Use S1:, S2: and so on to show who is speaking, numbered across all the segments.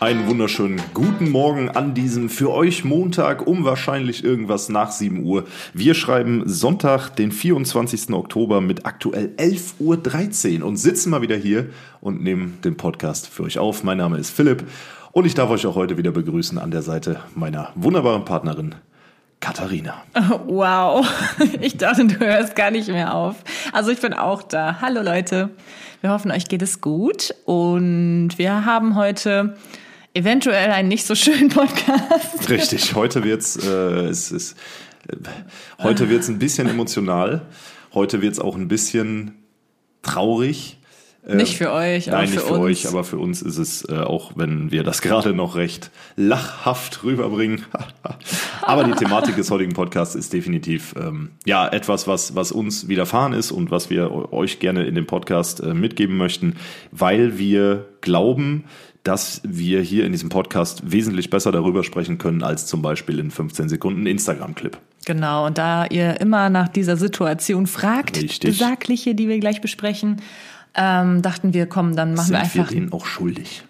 S1: Einen wunderschönen guten Morgen an diesem für euch Montag um wahrscheinlich irgendwas nach 7 Uhr. Wir schreiben Sonntag, den 24. Oktober mit aktuell 11.13 Uhr und sitzen mal wieder hier und nehmen den Podcast für euch auf. Mein Name ist Philipp und ich darf euch auch heute wieder begrüßen an der Seite meiner wunderbaren Partnerin Katharina.
S2: wow, ich dachte, du hörst gar nicht mehr auf. Also ich bin auch da. Hallo Leute. Wir hoffen, euch geht es gut und wir haben heute eventuell einen nicht so schönen Podcast.
S1: Richtig, heute wird's, äh, es ist, äh, heute wird's ein bisschen emotional. Heute wird's auch ein bisschen traurig.
S2: Äh, nicht für euch,
S1: aber Nein, für nicht für uns. euch, aber für uns ist es, äh, auch wenn wir das gerade noch recht lachhaft rüberbringen. aber die Thematik des heutigen Podcasts ist definitiv ähm, ja etwas, was, was uns widerfahren ist und was wir euch gerne in dem Podcast äh, mitgeben möchten, weil wir glauben, dass wir hier in diesem Podcast wesentlich besser darüber sprechen können als zum Beispiel in 15 Sekunden Instagram-Clip.
S2: Genau, und da ihr immer nach dieser Situation fragt,
S1: Richtig.
S2: besagliche, die wir gleich besprechen, ähm, dachten wir, komm, dann machen
S1: Sind
S2: wir einfach.
S1: wir denen auch schuldig?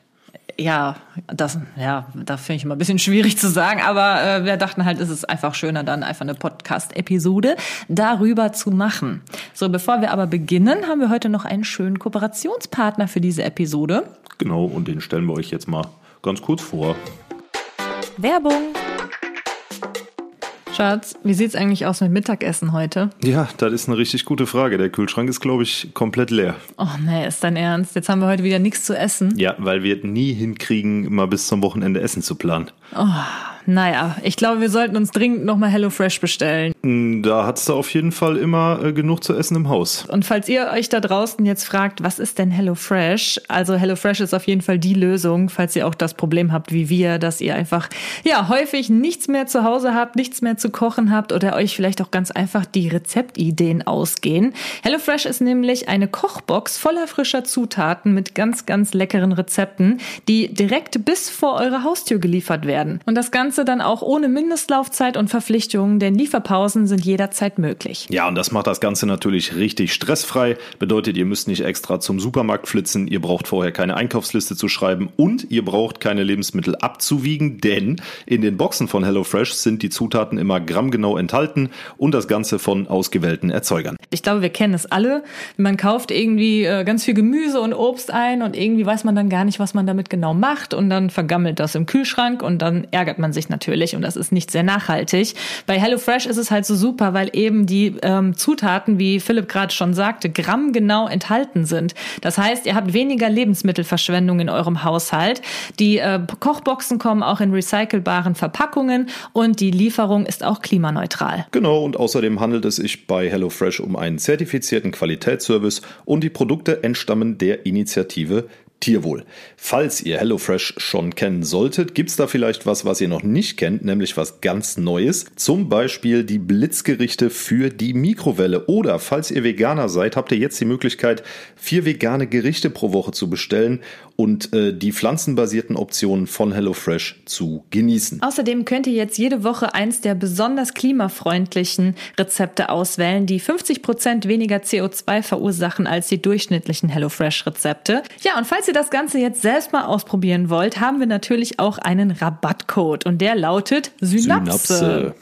S2: Ja, das, ja, da finde ich immer ein bisschen schwierig zu sagen, aber äh, wir dachten halt, es ist einfach schöner, dann einfach eine Podcast-Episode darüber zu machen. So, bevor wir aber beginnen, haben wir heute noch einen schönen Kooperationspartner für diese Episode.
S1: Genau, und den stellen wir euch jetzt mal ganz kurz vor.
S2: Werbung. Schatz, wie sieht's eigentlich aus mit Mittagessen heute?
S1: Ja, das ist eine richtig gute Frage. Der Kühlschrank ist, glaube ich, komplett leer.
S2: Oh nee, ist dein Ernst? Jetzt haben wir heute wieder nichts zu essen.
S1: Ja, weil wir nie hinkriegen, mal bis zum Wochenende Essen zu planen.
S2: Oh, naja, ich glaube, wir sollten uns dringend nochmal HelloFresh bestellen.
S1: Hm, da hat's da auf jeden Fall immer äh, genug zu essen im Haus.
S2: Und falls ihr euch da draußen jetzt fragt, was ist denn HelloFresh? Also HelloFresh ist auf jeden Fall die Lösung, falls ihr auch das Problem habt wie wir, dass ihr einfach ja häufig nichts mehr zu Hause habt, nichts mehr zu kochen habt oder euch vielleicht auch ganz einfach die Rezeptideen ausgehen. HelloFresh ist nämlich eine Kochbox voller frischer Zutaten mit ganz, ganz leckeren Rezepten, die direkt bis vor eure Haustür geliefert werden. Und das Ganze dann auch ohne Mindestlaufzeit und Verpflichtungen, denn Lieferpausen sind jederzeit möglich.
S1: Ja, und das macht das Ganze natürlich richtig stressfrei. Bedeutet, ihr müsst nicht extra zum Supermarkt flitzen, ihr braucht vorher keine Einkaufsliste zu schreiben und ihr braucht keine Lebensmittel abzuwiegen, denn in den Boxen von HelloFresh sind die Zutaten immer grammgenau enthalten und das Ganze von ausgewählten Erzeugern.
S2: Ich glaube, wir kennen es alle. Man kauft irgendwie äh, ganz viel Gemüse und Obst ein und irgendwie weiß man dann gar nicht, was man damit genau macht und dann vergammelt das im Kühlschrank und dann ärgert man sich natürlich und das ist nicht sehr nachhaltig. Bei HelloFresh ist es halt so super, weil eben die ähm, Zutaten, wie Philipp gerade schon sagte, grammgenau enthalten sind. Das heißt, ihr habt weniger Lebensmittelverschwendung in eurem Haushalt. Die äh, Kochboxen kommen auch in recycelbaren Verpackungen und die Lieferung ist auch klimaneutral.
S1: Genau, und außerdem handelt es sich bei HelloFresh um einen zertifizierten Qualitätsservice und die Produkte entstammen der Initiative Tierwohl. Falls ihr HelloFresh schon kennen solltet, gibt's da vielleicht was, was ihr noch nicht kennt, nämlich was ganz Neues. Zum Beispiel die Blitzgerichte für die Mikrowelle. Oder falls ihr Veganer seid, habt ihr jetzt die Möglichkeit, vier vegane Gerichte pro Woche zu bestellen und äh, die pflanzenbasierten Optionen von HelloFresh zu genießen.
S2: Außerdem könnt ihr jetzt jede Woche eins der besonders klimafreundlichen Rezepte auswählen, die 50 Prozent weniger CO2 verursachen als die durchschnittlichen HelloFresh-Rezepte. Ja, und falls ihr das Ganze jetzt selbst mal ausprobieren wollt, haben wir natürlich auch einen Rabattcode und der lautet Synapse. Synapse.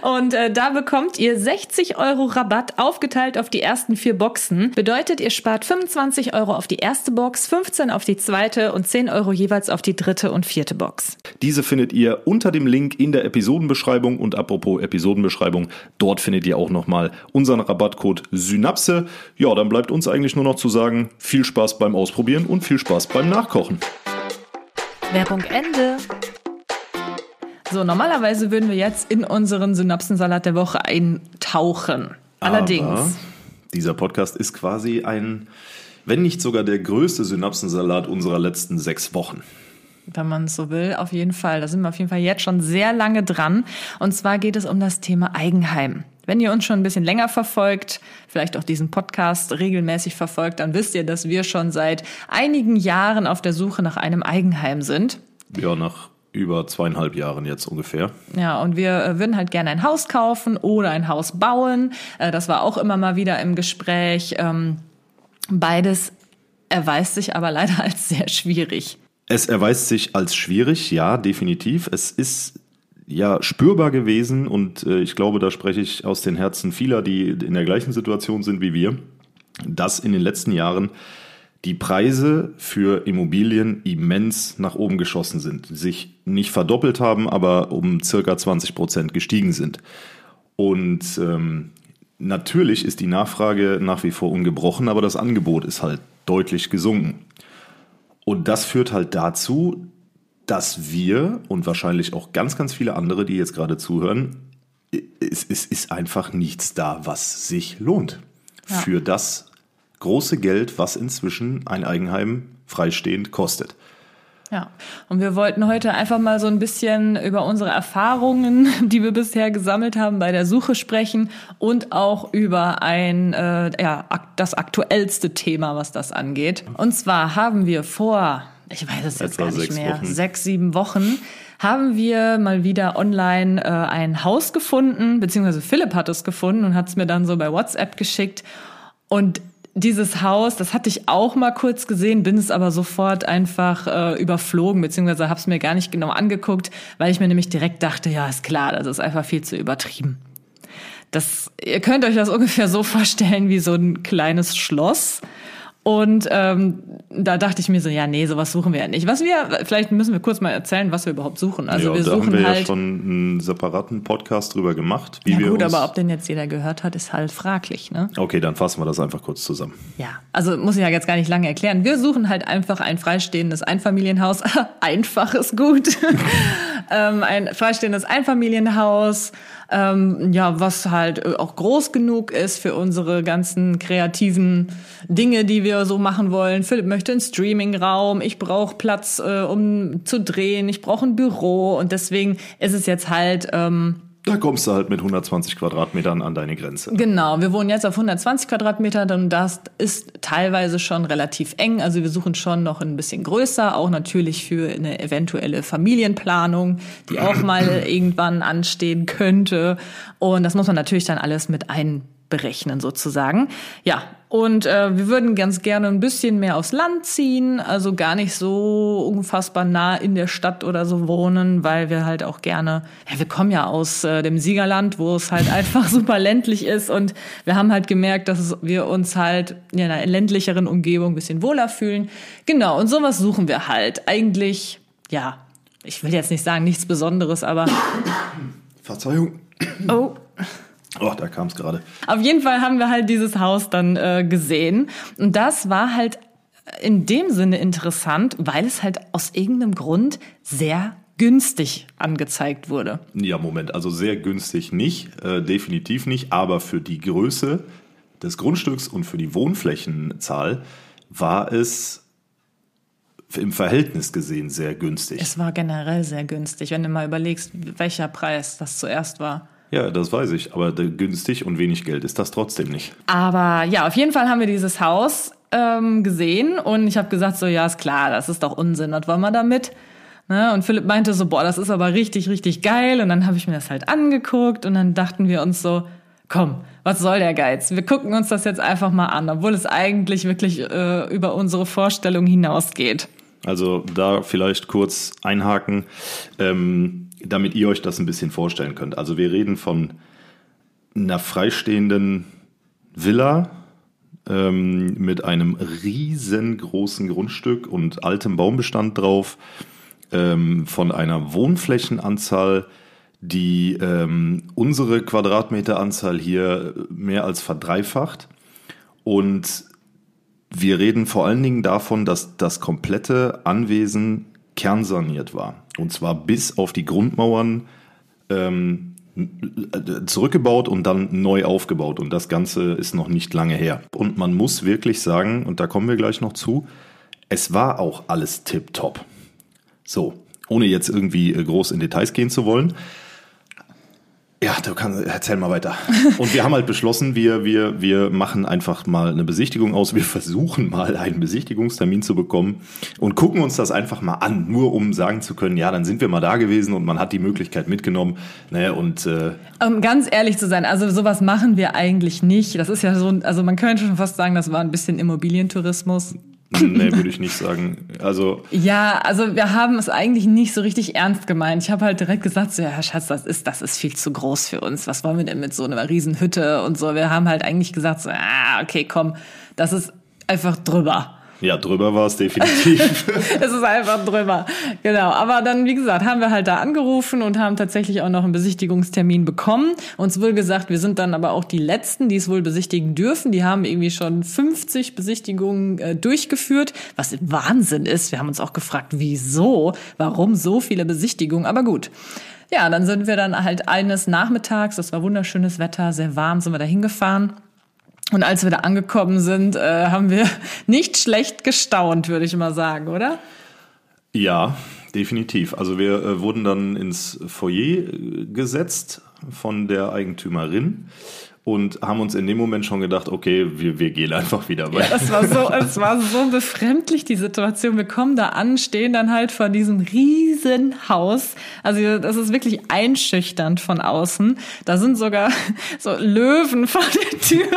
S2: und äh, da bekommt ihr 60 Euro Rabatt aufgeteilt auf die ersten vier Boxen. Bedeutet, ihr spart 25 Euro auf die erste Box, 15 auf die zweite und 10 Euro jeweils auf die dritte und vierte Box.
S1: Diese findet ihr unter dem Link in der Episodenbeschreibung und apropos Episodenbeschreibung, dort findet ihr auch nochmal unseren Rabattcode Synapse. Ja, dann bleibt uns eigentlich nur noch zu sagen, viel Spaß beim Ausprobieren ausprobieren und viel Spaß beim Nachkochen.
S2: Werbung Ende. So, normalerweise würden wir jetzt in unseren Synapsensalat der Woche eintauchen. Allerdings. Aber
S1: dieser Podcast ist quasi ein, wenn nicht sogar der größte Synapsensalat unserer letzten sechs Wochen
S2: wenn man es so will, auf jeden Fall. Da sind wir auf jeden Fall jetzt schon sehr lange dran. Und zwar geht es um das Thema Eigenheim. Wenn ihr uns schon ein bisschen länger verfolgt, vielleicht auch diesen Podcast regelmäßig verfolgt, dann wisst ihr, dass wir schon seit einigen Jahren auf der Suche nach einem Eigenheim sind.
S1: Ja, nach über zweieinhalb Jahren jetzt ungefähr.
S2: Ja, und wir äh, würden halt gerne ein Haus kaufen oder ein Haus bauen. Äh, das war auch immer mal wieder im Gespräch. Beides erweist sich aber leider als sehr schwierig.
S1: Es erweist sich als schwierig, ja, definitiv. Es ist ja spürbar gewesen und äh, ich glaube, da spreche ich aus den Herzen vieler, die in der gleichen Situation sind wie wir, dass in den letzten Jahren die Preise für Immobilien immens nach oben geschossen sind, sich nicht verdoppelt haben, aber um circa 20 Prozent gestiegen sind. Und ähm, natürlich ist die Nachfrage nach wie vor ungebrochen, aber das Angebot ist halt deutlich gesunken. Und das führt halt dazu, dass wir und wahrscheinlich auch ganz, ganz viele andere, die jetzt gerade zuhören, es, es ist einfach nichts da, was sich lohnt. Ja. Für das große Geld, was inzwischen ein Eigenheim freistehend kostet.
S2: Ja, und wir wollten heute einfach mal so ein bisschen über unsere Erfahrungen, die wir bisher gesammelt haben, bei der Suche sprechen und auch über ein, äh, ja, das aktuellste Thema, was das angeht. Und zwar haben wir vor, ich weiß es jetzt gar nicht mehr, Wochen. sechs, sieben Wochen, haben wir mal wieder online äh, ein Haus gefunden, beziehungsweise Philipp hat es gefunden und hat es mir dann so bei WhatsApp geschickt. Und dieses Haus, das hatte ich auch mal kurz gesehen, bin es aber sofort einfach äh, überflogen, beziehungsweise habe es mir gar nicht genau angeguckt, weil ich mir nämlich direkt dachte, ja, ist klar, das ist einfach viel zu übertrieben. Das, ihr könnt euch das ungefähr so vorstellen wie so ein kleines Schloss und ähm, da dachte ich mir so, ja, nee, sowas suchen wir ja nicht. Was wir, vielleicht müssen wir kurz mal erzählen, was wir überhaupt suchen.
S1: Also ja,
S2: wir
S1: da
S2: suchen
S1: haben wir
S2: halt,
S1: ja schon einen separaten Podcast drüber gemacht.
S2: Wie ja wir gut, aber ob den jetzt jeder gehört hat, ist halt fraglich, ne?
S1: Okay, dann fassen wir das einfach kurz zusammen.
S2: Ja, also muss ich ja jetzt gar nicht lange erklären. Wir suchen halt einfach ein freistehendes Einfamilienhaus. einfach ist gut. ähm, ein freistehendes Einfamilienhaus ähm, ja, was halt äh, auch groß genug ist für unsere ganzen kreativen Dinge, die wir so machen wollen. Philipp möchte einen Streamingraum, ich brauche Platz, äh, um zu drehen, ich brauche ein Büro. Und deswegen ist es jetzt halt ähm,
S1: da kommst du halt mit 120 Quadratmetern an deine Grenze.
S2: Genau, wir wohnen jetzt auf 120 Quadratmetern und das ist teilweise schon relativ eng. Also wir suchen schon noch ein bisschen größer, auch natürlich für eine eventuelle Familienplanung, die auch mal irgendwann anstehen könnte. Und das muss man natürlich dann alles mit einberechnen sozusagen. Ja, und äh, wir würden ganz gerne ein bisschen mehr aufs Land ziehen, also gar nicht so unfassbar nah in der Stadt oder so wohnen, weil wir halt auch gerne, ja, wir kommen ja aus äh, dem Siegerland, wo es halt einfach super ländlich ist und wir haben halt gemerkt, dass wir uns halt in einer ländlicheren Umgebung ein bisschen wohler fühlen. Genau, und sowas suchen wir halt. Eigentlich, ja, ich will jetzt nicht sagen nichts Besonderes, aber.
S1: Verzeihung.
S2: Oh.
S1: Oh, da kam es gerade.
S2: Auf jeden Fall haben wir halt dieses Haus dann äh, gesehen. Und das war halt in dem Sinne interessant, weil es halt aus irgendeinem Grund sehr günstig angezeigt wurde.
S1: Ja, Moment, also sehr günstig nicht, äh, definitiv nicht, aber für die Größe des Grundstücks und für die Wohnflächenzahl war es im Verhältnis gesehen sehr günstig.
S2: Es war generell sehr günstig, wenn du mal überlegst, welcher Preis das zuerst war.
S1: Ja, das weiß ich, aber günstig und wenig Geld ist das trotzdem nicht.
S2: Aber ja, auf jeden Fall haben wir dieses Haus ähm, gesehen und ich habe gesagt, so ja, ist klar, das ist doch Unsinn, was wollen wir damit? Ne? Und Philipp meinte so, boah, das ist aber richtig, richtig geil. Und dann habe ich mir das halt angeguckt und dann dachten wir uns so, komm, was soll der Geiz? Wir gucken uns das jetzt einfach mal an, obwohl es eigentlich wirklich äh, über unsere Vorstellung hinausgeht.
S1: Also da vielleicht kurz einhaken. Ähm, damit ihr euch das ein bisschen vorstellen könnt. Also wir reden von einer freistehenden Villa ähm, mit einem riesengroßen Grundstück und altem Baumbestand drauf, ähm, von einer Wohnflächenanzahl, die ähm, unsere Quadratmeteranzahl hier mehr als verdreifacht. Und wir reden vor allen Dingen davon, dass das komplette Anwesen kernsaniert war. Und zwar bis auf die Grundmauern ähm, zurückgebaut und dann neu aufgebaut. Und das Ganze ist noch nicht lange her. Und man muss wirklich sagen, und da kommen wir gleich noch zu, es war auch alles tipptopp. So, ohne jetzt irgendwie äh, groß in Details gehen zu wollen. Ja, du kannst, erzähl mal weiter. Und wir haben halt beschlossen, wir, wir, wir machen einfach mal eine Besichtigung aus. Wir versuchen mal einen Besichtigungstermin zu bekommen und gucken uns das einfach mal an, nur um sagen zu können, ja, dann sind wir mal da gewesen und man hat die Möglichkeit mitgenommen. Ne, und, äh,
S2: um ganz ehrlich zu sein, also sowas machen wir eigentlich nicht. Das ist ja so, also man könnte schon fast sagen, das war ein bisschen Immobilientourismus.
S1: Nee, würde ich nicht sagen. Also
S2: ja, also wir haben es eigentlich nicht so richtig ernst gemeint. Ich habe halt direkt gesagt, so, ja, Herr Schatz, das ist das ist viel zu groß für uns. Was wollen wir denn mit so einer Riesenhütte und so? Wir haben halt eigentlich gesagt, so, ah, okay, komm, das ist einfach drüber.
S1: Ja, drüber war es definitiv.
S2: es ist einfach drüber. Genau. Aber dann, wie gesagt, haben wir halt da angerufen und haben tatsächlich auch noch einen Besichtigungstermin bekommen. Uns wurde gesagt, wir sind dann aber auch die Letzten, die es wohl besichtigen dürfen. Die haben irgendwie schon 50 Besichtigungen äh, durchgeführt, was Wahnsinn ist. Wir haben uns auch gefragt, wieso? Warum so viele Besichtigungen? Aber gut. Ja, dann sind wir dann halt eines Nachmittags, das war wunderschönes Wetter, sehr warm, sind wir da hingefahren und als wir da angekommen sind, äh, haben wir nicht schlecht gestaunt, würde ich mal sagen, oder?
S1: Ja, definitiv. Also wir äh, wurden dann ins Foyer äh, gesetzt von der Eigentümerin und haben uns in dem Moment schon gedacht, okay, wir, wir gehen einfach wieder.
S2: Ja, das war so, es war so befremdlich, die Situation. Wir kommen da an, stehen dann halt vor diesem riesen Haus. Also das ist wirklich einschüchternd von außen. Da sind sogar so Löwen vor der Tür.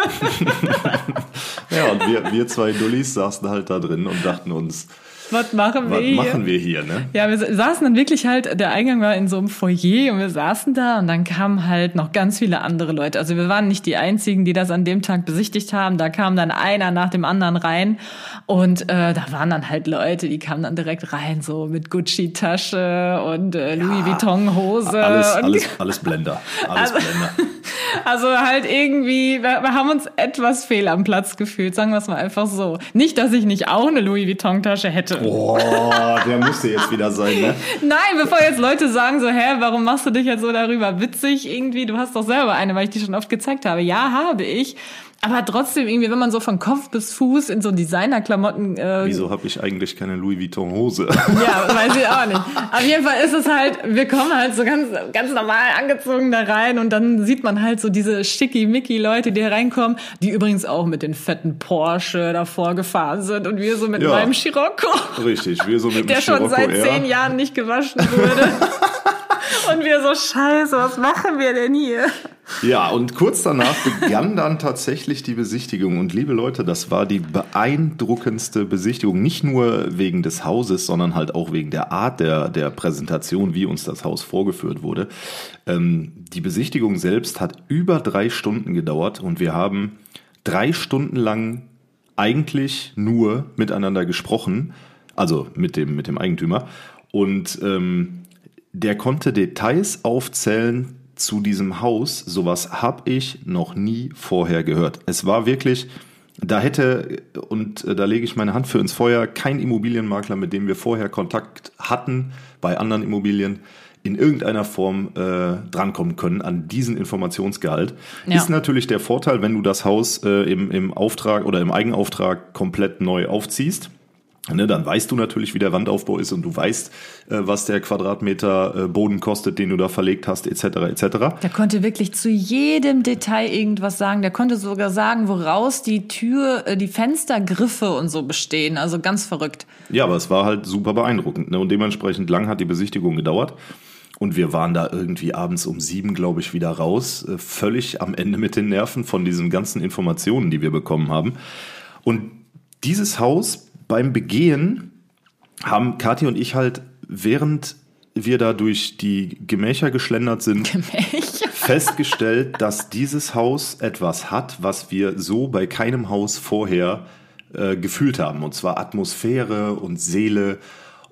S1: ja, und wir, wir zwei Dullis saßen halt da drin und dachten uns,
S2: was machen wir
S1: was
S2: hier?
S1: machen wir hier, ne?
S2: Ja, wir saßen dann wirklich halt, der Eingang war in so einem Foyer und wir saßen da und dann kamen halt noch ganz viele andere Leute. Also wir waren nicht die einzigen, die das an dem Tag besichtigt haben. Da kam dann einer nach dem anderen rein und äh, da waren dann halt Leute, die kamen dann direkt rein, so mit Gucci-Tasche und äh, Louis ja, Vuitton-Hose.
S1: Alles, alles, alles Blender. Alles also, Blender.
S2: Also halt irgendwie, wir, wir haben uns etwas fehl am Platz gefühlt, sagen wir es mal einfach so. Nicht, dass ich nicht auch eine Louis Vuitton-Tasche hätte.
S1: Boah, der müsste jetzt wieder sein, ne?
S2: Nein, bevor jetzt Leute sagen so, hä, warum machst du dich jetzt so darüber witzig irgendwie? Du hast doch selber eine, weil ich die schon oft gezeigt habe. Ja, habe ich. Aber trotzdem irgendwie, wenn man so von Kopf bis Fuß in so Designerklamotten.
S1: Äh, Wieso habe ich eigentlich keine Louis Vuitton Hose?
S2: Ja, weiß ich auch nicht. Auf jeden Fall ist es halt, wir kommen halt so ganz, ganz normal angezogen da rein und dann sieht man halt so diese schickimicki Leute, die reinkommen, die übrigens auch mit den fetten Porsche davor gefahren sind und wir so mit ja, meinem Scirocco.
S1: Richtig, wir so mit dem
S2: Der
S1: Scirocco
S2: schon seit eher. zehn Jahren nicht gewaschen wurde. und wir so, scheiße, was machen wir denn hier?
S1: Ja, und kurz danach begann dann tatsächlich die Besichtigung. Und liebe Leute, das war die beeindruckendste Besichtigung. Nicht nur wegen des Hauses, sondern halt auch wegen der Art der, der Präsentation, wie uns das Haus vorgeführt wurde. Ähm, die Besichtigung selbst hat über drei Stunden gedauert und wir haben drei Stunden lang eigentlich nur miteinander gesprochen. Also mit dem, mit dem Eigentümer. Und ähm, der konnte Details aufzählen zu diesem Haus. Sowas habe ich noch nie vorher gehört. Es war wirklich, da hätte, und da lege ich meine Hand für ins Feuer, kein Immobilienmakler, mit dem wir vorher Kontakt hatten bei anderen Immobilien, in irgendeiner Form äh, drankommen können an diesen Informationsgehalt. Ja. Ist natürlich der Vorteil, wenn du das Haus äh, im, im Auftrag oder im Eigenauftrag komplett neu aufziehst Ne, dann weißt du natürlich, wie der Wandaufbau ist und du weißt, äh, was der Quadratmeter äh, Boden kostet, den du da verlegt hast, etc. etc.
S2: Der konnte wirklich zu jedem Detail irgendwas sagen. Der konnte sogar sagen, woraus die Tür, äh, die Fenstergriffe und so bestehen. Also ganz verrückt.
S1: Ja, aber es war halt super beeindruckend. Ne? Und dementsprechend lang hat die Besichtigung gedauert. Und wir waren da irgendwie abends um sieben, glaube ich, wieder raus. Völlig am Ende mit den Nerven von diesen ganzen Informationen, die wir bekommen haben. Und dieses Haus beim Begehen haben Kathi und ich halt, während wir da durch die Gemächer geschlendert sind, Gemächer. festgestellt, dass dieses Haus etwas hat, was wir so bei keinem Haus vorher äh, gefühlt haben. Und zwar Atmosphäre und Seele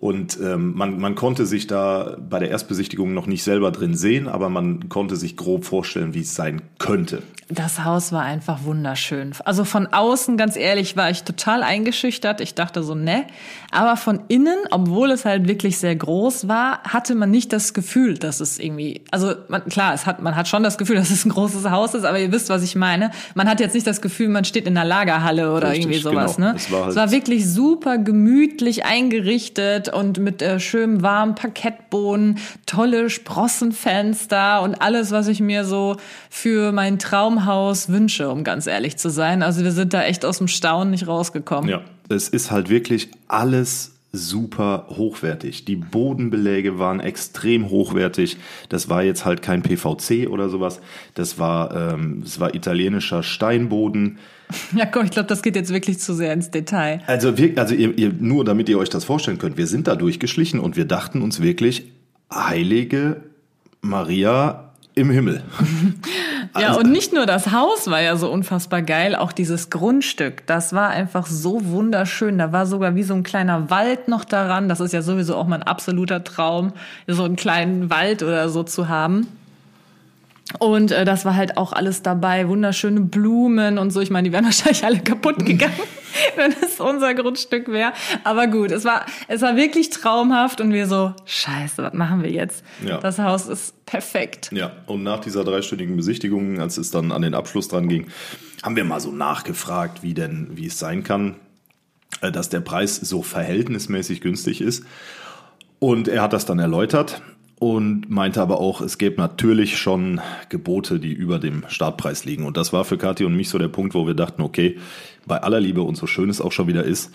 S1: und ähm, man, man konnte sich da bei der Erstbesichtigung noch nicht selber drin sehen, aber man konnte sich grob vorstellen, wie es sein könnte.
S2: Das Haus war einfach wunderschön. Also von außen, ganz ehrlich, war ich total eingeschüchtert. Ich dachte so, ne. Aber von innen, obwohl es halt wirklich sehr groß war, hatte man nicht das Gefühl, dass es irgendwie, also man, klar, es hat, man hat schon das Gefühl, dass es ein großes Haus ist, aber ihr wisst, was ich meine. Man hat jetzt nicht das Gefühl, man steht in einer Lagerhalle oder Richtig, irgendwie sowas, genau. ne. Es war, halt es war wirklich super gemütlich eingerichtet und mit äh, schönem warmen Parkettboden, tolle Sprossenfenster und alles, was ich mir so für mein Traumhaus wünsche, um ganz ehrlich zu sein. Also wir sind da echt aus dem Staunen nicht rausgekommen.
S1: Ja, es ist halt wirklich alles super hochwertig. Die Bodenbeläge waren extrem hochwertig. Das war jetzt halt kein PVC oder sowas. Das war, ähm, das war italienischer Steinboden.
S2: Ja, komm, ich glaube, das geht jetzt wirklich zu sehr ins Detail.
S1: Also, wir, also ihr, ihr, nur damit ihr euch das vorstellen könnt, wir sind da durchgeschlichen und wir dachten uns wirklich, heilige Maria im Himmel.
S2: Ja, also, und nicht nur das Haus war ja so unfassbar geil, auch dieses Grundstück, das war einfach so wunderschön. Da war sogar wie so ein kleiner Wald noch daran. Das ist ja sowieso auch mein absoluter Traum, so einen kleinen Wald oder so zu haben. Und äh, das war halt auch alles dabei, wunderschöne Blumen und so. Ich meine, die wären wahrscheinlich alle kaputt gegangen, wenn es unser Grundstück wäre. Aber gut, es war, es war wirklich traumhaft und wir so, scheiße, was machen wir jetzt? Ja. Das Haus ist perfekt.
S1: Ja, und nach dieser dreistündigen Besichtigung, als es dann an den Abschluss dran ging, haben wir mal so nachgefragt, wie denn, wie es sein kann, äh, dass der Preis so verhältnismäßig günstig ist. Und er hat das dann erläutert und meinte aber auch, es gäbe natürlich schon Gebote, die über dem Startpreis liegen. Und das war für Kathi und mich so der Punkt, wo wir dachten, okay, bei aller Liebe und so schön es auch schon wieder ist,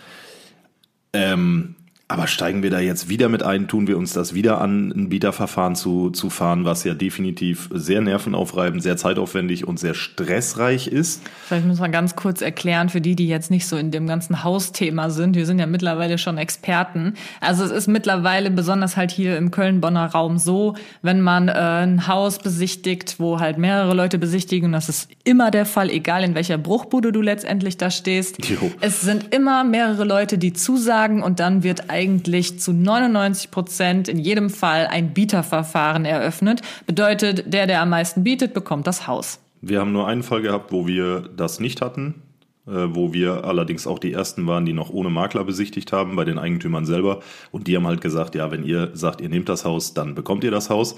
S1: ähm, aber steigen wir da jetzt wieder mit ein, tun wir uns das wieder an, ein Bieterverfahren zu, zu fahren, was ja definitiv sehr nervenaufreibend, sehr zeitaufwendig und sehr stressreich ist.
S2: Vielleicht muss man ganz kurz erklären für die, die jetzt nicht so in dem ganzen Hausthema sind. Wir sind ja mittlerweile schon Experten. Also es ist mittlerweile besonders halt hier im Köln-Bonner Raum so, wenn man äh, ein Haus besichtigt, wo halt mehrere Leute besichtigen, das ist immer der Fall, egal in welcher Bruchbude du letztendlich da stehst. Jo. Es sind immer mehrere Leute, die zusagen und dann wird eigentlich zu 99 Prozent in jedem Fall ein Bieterverfahren eröffnet. Bedeutet, der, der am meisten bietet, bekommt das Haus.
S1: Wir haben nur einen Fall gehabt, wo wir das nicht hatten, äh, wo wir allerdings auch die ersten waren, die noch ohne Makler besichtigt haben, bei den Eigentümern selber. Und die haben halt gesagt, ja, wenn ihr sagt, ihr nehmt das Haus, dann bekommt ihr das Haus.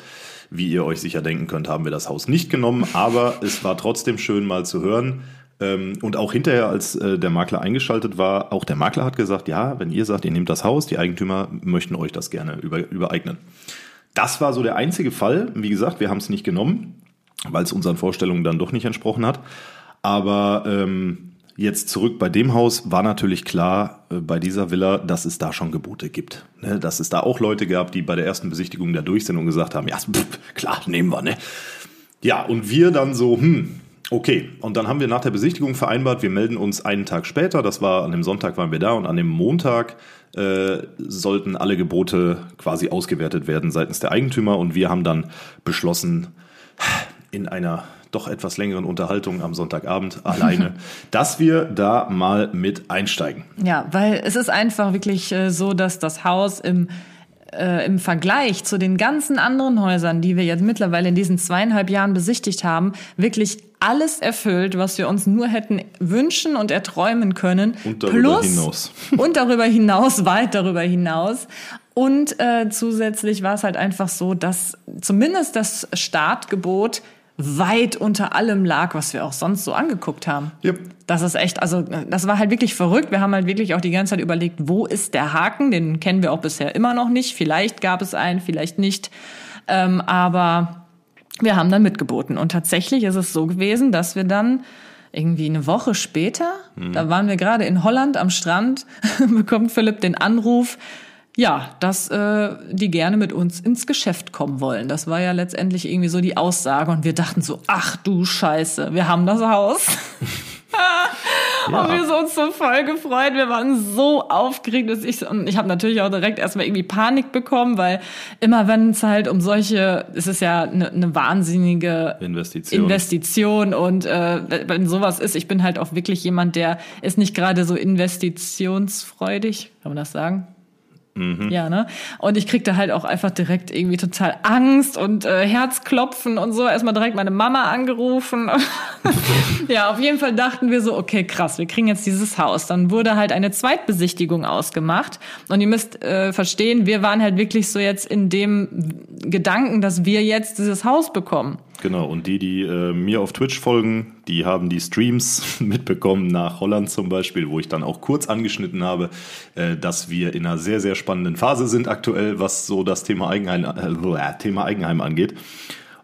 S1: Wie ihr euch sicher denken könnt, haben wir das Haus nicht genommen, aber es war trotzdem schön mal zu hören, und auch hinterher, als äh, der Makler eingeschaltet war, auch der Makler hat gesagt, ja, wenn ihr sagt, ihr nehmt das Haus, die Eigentümer möchten euch das gerne über, übereignen. Das war so der einzige Fall. Wie gesagt, wir haben es nicht genommen, weil es unseren Vorstellungen dann doch nicht entsprochen hat. Aber ähm, jetzt zurück bei dem Haus war natürlich klar äh, bei dieser Villa, dass es da schon Gebote gibt. Ne? Dass es da auch Leute gab, die bei der ersten Besichtigung da durch sind und gesagt haben, ja, pff, klar, nehmen wir. Ne? Ja, und wir dann so, hm, Okay, und dann haben wir nach der Besichtigung vereinbart, wir melden uns einen Tag später, das war an dem Sonntag waren wir da und an dem Montag äh, sollten alle Gebote quasi ausgewertet werden seitens der Eigentümer und wir haben dann beschlossen, in einer doch etwas längeren Unterhaltung am Sonntagabend alleine, dass wir da mal mit einsteigen.
S2: Ja, weil es ist einfach wirklich äh, so, dass das Haus im äh, im Vergleich zu den ganzen anderen Häusern, die wir jetzt mittlerweile in diesen zweieinhalb Jahren besichtigt haben, wirklich alles erfüllt, was wir uns nur hätten wünschen und erträumen können.
S1: Und darüber Plus, hinaus.
S2: Und darüber hinaus, weit darüber hinaus. Und äh, zusätzlich war es halt einfach so, dass zumindest das Startgebot weit unter allem lag, was wir auch sonst so angeguckt haben. Yep. Das ist echt, also das war halt wirklich verrückt. Wir haben halt wirklich auch die ganze Zeit überlegt, wo ist der Haken? Den kennen wir auch bisher immer noch nicht. Vielleicht gab es einen, vielleicht nicht. Ähm, aber wir haben dann mitgeboten. Und tatsächlich ist es so gewesen, dass wir dann irgendwie eine Woche später, mhm. da waren wir gerade in Holland am Strand, bekommt Philipp den Anruf, ja, dass äh, die gerne mit uns ins Geschäft kommen wollen. Das war ja letztendlich irgendwie so die Aussage und wir dachten so, ach du Scheiße, wir haben das Haus. ja. Und wir sind uns so voll gefreut. Wir waren so aufgeregt. Dass ich, und ich habe natürlich auch direkt erstmal irgendwie Panik bekommen, weil immer wenn es halt um solche, es ist ja eine, eine wahnsinnige
S1: Investition.
S2: Investition und äh, wenn sowas ist, ich bin halt auch wirklich jemand, der ist nicht gerade so investitionsfreudig, kann man das sagen? Mhm. Ja, ne? Und ich kriegte halt auch einfach direkt irgendwie total Angst und äh, Herzklopfen und so. Erstmal direkt meine Mama angerufen. ja, auf jeden Fall dachten wir so, okay, krass, wir kriegen jetzt dieses Haus. Dann wurde halt eine Zweitbesichtigung ausgemacht. Und ihr müsst äh, verstehen, wir waren halt wirklich so jetzt in dem Gedanken, dass wir jetzt dieses Haus bekommen.
S1: Genau, und die, die äh, mir auf Twitch folgen, die haben die Streams mitbekommen nach Holland zum Beispiel, wo ich dann auch kurz angeschnitten habe, äh, dass wir in einer sehr, sehr spannenden Phase sind aktuell, was so das Thema Eigenheim, äh, Thema Eigenheim angeht.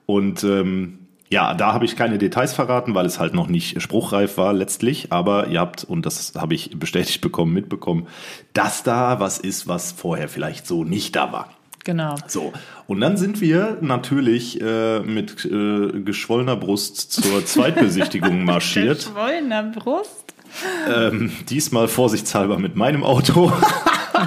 S1: Und ähm, ja, da habe ich keine Details verraten, weil es halt noch nicht spruchreif war letztlich. Aber ihr habt, und das habe ich bestätigt bekommen, mitbekommen, dass da was ist, was vorher vielleicht so nicht da war.
S2: Genau.
S1: So, und dann sind wir natürlich äh, mit äh, geschwollener Brust zur Zweitbesichtigung marschiert.
S2: Geschwollener Brust?
S1: Ähm, diesmal vorsichtshalber mit meinem Auto.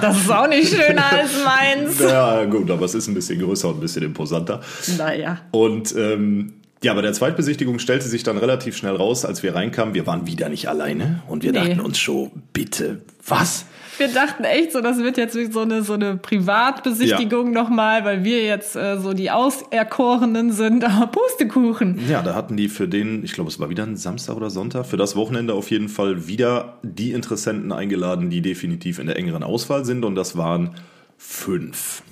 S2: Das ist auch nicht schöner als meins.
S1: Ja, gut, aber es ist ein bisschen größer und ein bisschen imposanter.
S2: Naja.
S1: Und ähm, ja, bei der Zweitbesichtigung stellte sich dann relativ schnell raus, als wir reinkamen, wir waren wieder nicht alleine und wir nee. dachten uns schon, bitte, was?
S2: Wir dachten echt so, das wird jetzt so eine, so eine Privatbesichtigung ja. nochmal, weil wir jetzt äh, so die Auserkorenen sind, aber Pustekuchen.
S1: Ja, da hatten die für den, ich glaube, es war wieder ein Samstag oder Sonntag, für das Wochenende auf jeden Fall wieder die Interessenten eingeladen, die definitiv in der engeren Auswahl sind und das waren fünf.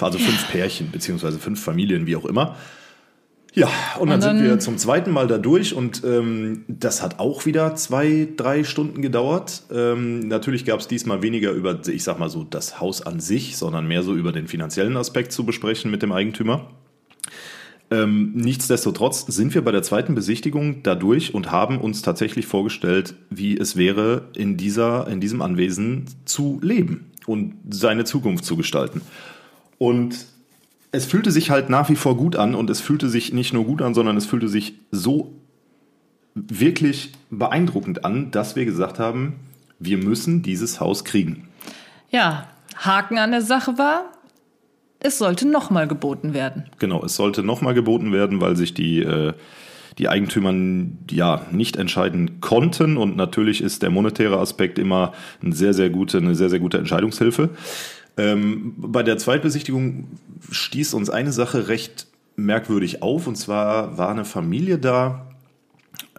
S1: Also fünf ja. Pärchen, beziehungsweise fünf Familien, wie auch immer. Ja, und dann, und dann, sind wir zum zweiten Mal da durch und ähm, das hat auch wieder zwei, drei Stunden gedauert. Ähm, natürlich gab es diesmal weniger über, ich sag mal so, das Haus an sich, sondern mehr so über den finanziellen Aspekt zu besprechen mit dem Eigentümer. Ähm, nichtsdestotrotz sind wir bei der zweiten Besichtigung dadurch und haben uns tatsächlich vorgestellt, wie es wäre, in, dieser, in diesem Anwesen zu leben und seine Zukunft zu gestalten. Und es fühlte sich halt nach wie vor gut an und es fühlte sich nicht nur gut an, sondern es fühlte sich so wirklich beeindruckend an, dass wir gesagt haben, wir müssen dieses Haus kriegen.
S2: Ja, Haken an der Sache war, es sollte nochmal geboten werden.
S1: Genau, es sollte nochmal geboten werden, weil sich die, äh, die Eigentümer ja nicht entscheiden konnten und natürlich ist der monetäre Aspekt immer eine sehr, sehr gute, eine sehr, sehr gute Entscheidungshilfe. Ähm, bei der Zweitbesichtigung stieß uns eine Sache recht merkwürdig auf. Und zwar war eine Familie da